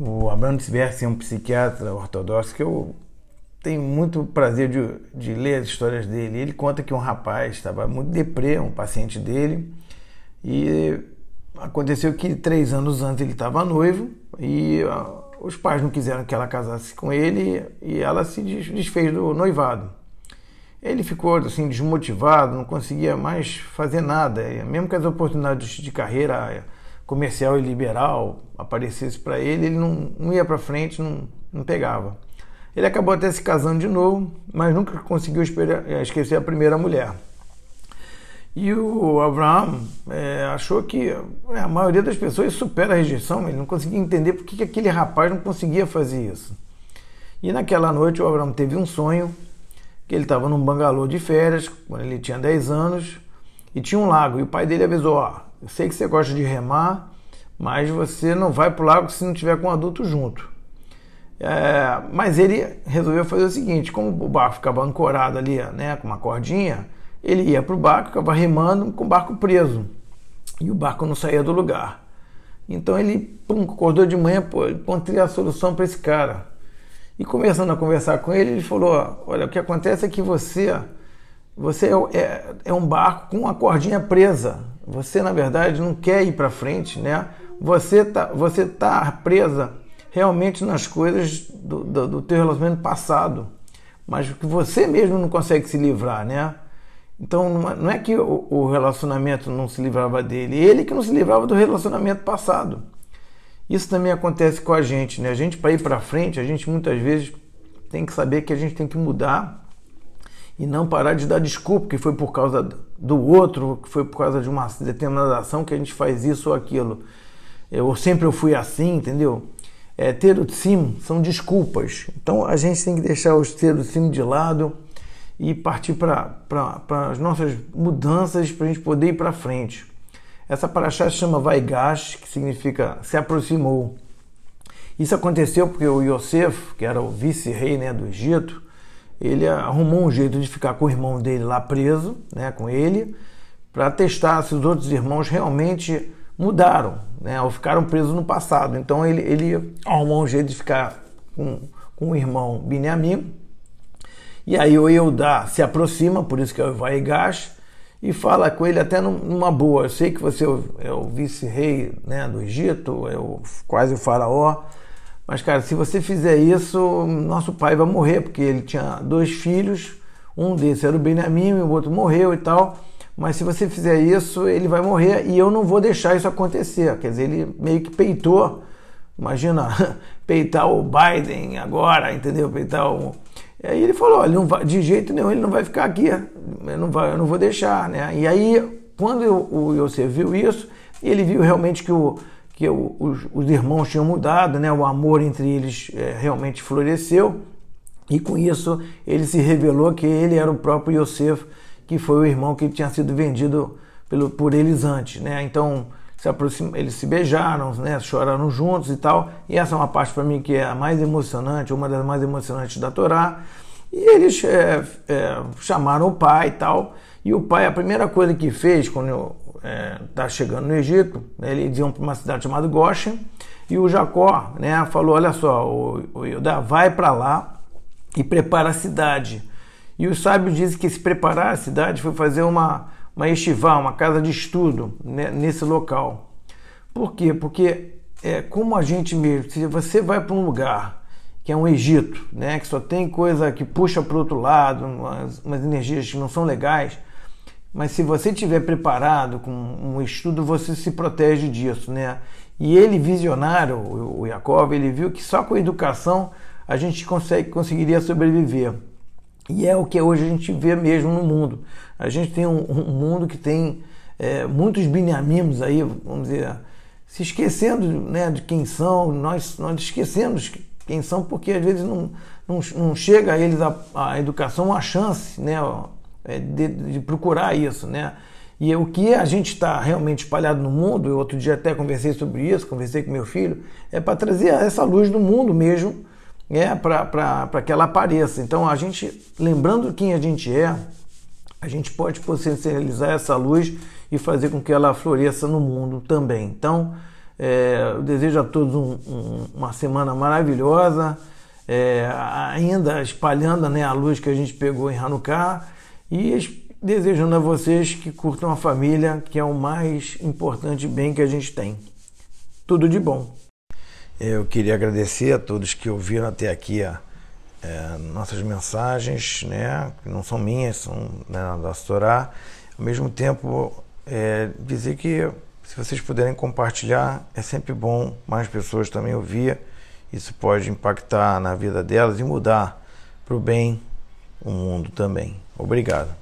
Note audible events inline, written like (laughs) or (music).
O Abraham Tversky é um psiquiatra ortodoxo que eu tenho muito prazer de, de, ler as histórias dele. Ele conta que um rapaz estava muito deprê, um paciente dele, e aconteceu que três anos antes ele estava noivo e uh, os pais não quiseram que ela casasse com ele e ela se desfez do noivado. Ele ficou assim desmotivado, não conseguia mais fazer nada, mesmo que as oportunidades de carreira comercial e liberal aparecesse para ele, ele não, não ia para frente, não, não pegava. Ele acabou até se casando de novo, mas nunca conseguiu eh, esquecer a primeira mulher. E o Abraham é, achou que é, a maioria das pessoas supera a rejeição, ele não conseguia entender por que aquele rapaz não conseguia fazer isso. E naquela noite o Abraham teve um sonho, que ele estava num bangalô de férias, quando ele tinha 10 anos, e tinha um lago, e o pai dele avisou, ó, eu sei que você gosta de remar, mas você não vai para o lago se não tiver com um adulto junto. É, mas ele resolveu fazer o seguinte: como o barco ficava ancorado ali, né, com uma cordinha, ele ia para o barco, ficava remando com o barco preso e o barco não saía do lugar. Então ele pum, acordou de manhã, pô, encontrei a solução para esse cara. E começando a conversar com ele, ele falou: Olha, o que acontece é que você, você é, é, é um barco com uma cordinha presa. Você, na verdade, não quer ir para frente, né? Você tá, você tá presa realmente nas coisas do, do, do teu relacionamento passado, mas que você mesmo não consegue se livrar, né? Então não é, é que o, o relacionamento não se livrava dele, ele que não se livrava do relacionamento passado. Isso também acontece com a gente, né? A gente para ir para frente, a gente muitas vezes tem que saber que a gente tem que mudar e não parar de dar desculpa que foi por causa do outro, que foi por causa de uma determinada ação que a gente faz isso ou aquilo. Eu sempre eu fui assim, entendeu? É, ter o sim são desculpas. Então a gente tem que deixar os ter o sim de lado e partir para as nossas mudanças para a gente poder ir para frente. Essa paraxá chama Vaigash, que significa se aproximou. Isso aconteceu porque o Yosef, que era o vice-rei né, do Egito, ele arrumou um jeito de ficar com o irmão dele lá preso, né, com ele, para testar se os outros irmãos realmente mudaram, né, ou ficaram presos no passado. Então ele, ele arrumou um jeito de ficar com, com o irmão Binyamin. E aí o Eudá se aproxima, por isso que é o Vaigash, e fala com ele até numa boa. Eu sei que você é o vice-rei né, do Egito, é o, quase o faraó, mas cara, se você fizer isso, nosso pai vai morrer, porque ele tinha dois filhos, um desses era o Benjamin, o outro morreu e tal. Mas se você fizer isso, ele vai morrer e eu não vou deixar isso acontecer. Quer dizer, ele meio que peitou. Imagina (laughs) peitar o Biden agora, entendeu? Peitar o, e aí ele falou, olha, vai, de jeito nenhum ele não vai ficar aqui, eu não, vai, eu não vou deixar, né? E aí, quando o Yosef viu isso, ele viu realmente que, o, que os, os, irmãos tinham mudado, né? O amor entre eles é, realmente floresceu, e com isso ele se revelou que ele era o próprio Yosef, que foi o irmão que tinha sido vendido pelo, por eles antes, né? Então, se aproxim... eles se beijaram, né, choraram juntos e tal. E essa é uma parte para mim que é a mais emocionante, uma das mais emocionantes da Torá. E eles é, é, chamaram o pai e tal. E o pai, a primeira coisa que fez quando está é, chegando no Egito, né, eles iam para uma cidade chamada Goshen. E o Jacó né, falou: Olha só, o, o Yudá vai para lá e prepara a cidade. E os sábios dizem que se preparar a cidade foi fazer uma uma estivá, uma casa de estudo né, nesse local. Por quê? Porque é como a gente mesmo, se você vai para um lugar que é um Egito, né, que só tem coisa que puxa para o outro lado, umas, umas energias que não são legais, mas se você estiver preparado com um estudo, você se protege disso, né? E ele, visionário, o Jacob, ele viu que só com a educação a gente consegue, conseguiria sobreviver. E é o que hoje a gente vê mesmo no mundo. A gente tem um, um mundo que tem é, muitos binamimos aí, vamos dizer, se esquecendo né, de quem são, nós, nós esquecemos quem são, porque às vezes não, não, não chega a eles a, a educação uma chance né, de, de procurar isso. Né? E o que a gente está realmente espalhado no mundo, eu outro dia até conversei sobre isso, conversei com meu filho, é para trazer essa luz do mundo mesmo é, para que ela apareça. Então, a gente, lembrando quem a gente é, a gente pode potencializar essa luz e fazer com que ela floresça no mundo também. Então, É, eu desejo a todos um, um, uma semana maravilhosa, é, ainda espalhando né, a luz que a gente pegou em Hanukkah e desejando a vocês que curtam a família, que é o mais importante bem que a gente tem. Tudo de bom. Eu queria agradecer a todos que ouviram até aqui a, é, nossas mensagens, né, que não são minhas, são né, da Torá. Ao mesmo tempo, é, dizer que se vocês puderem compartilhar, é sempre bom mais pessoas também ouvir. Isso pode impactar na vida delas e mudar para o bem o mundo também. Obrigado.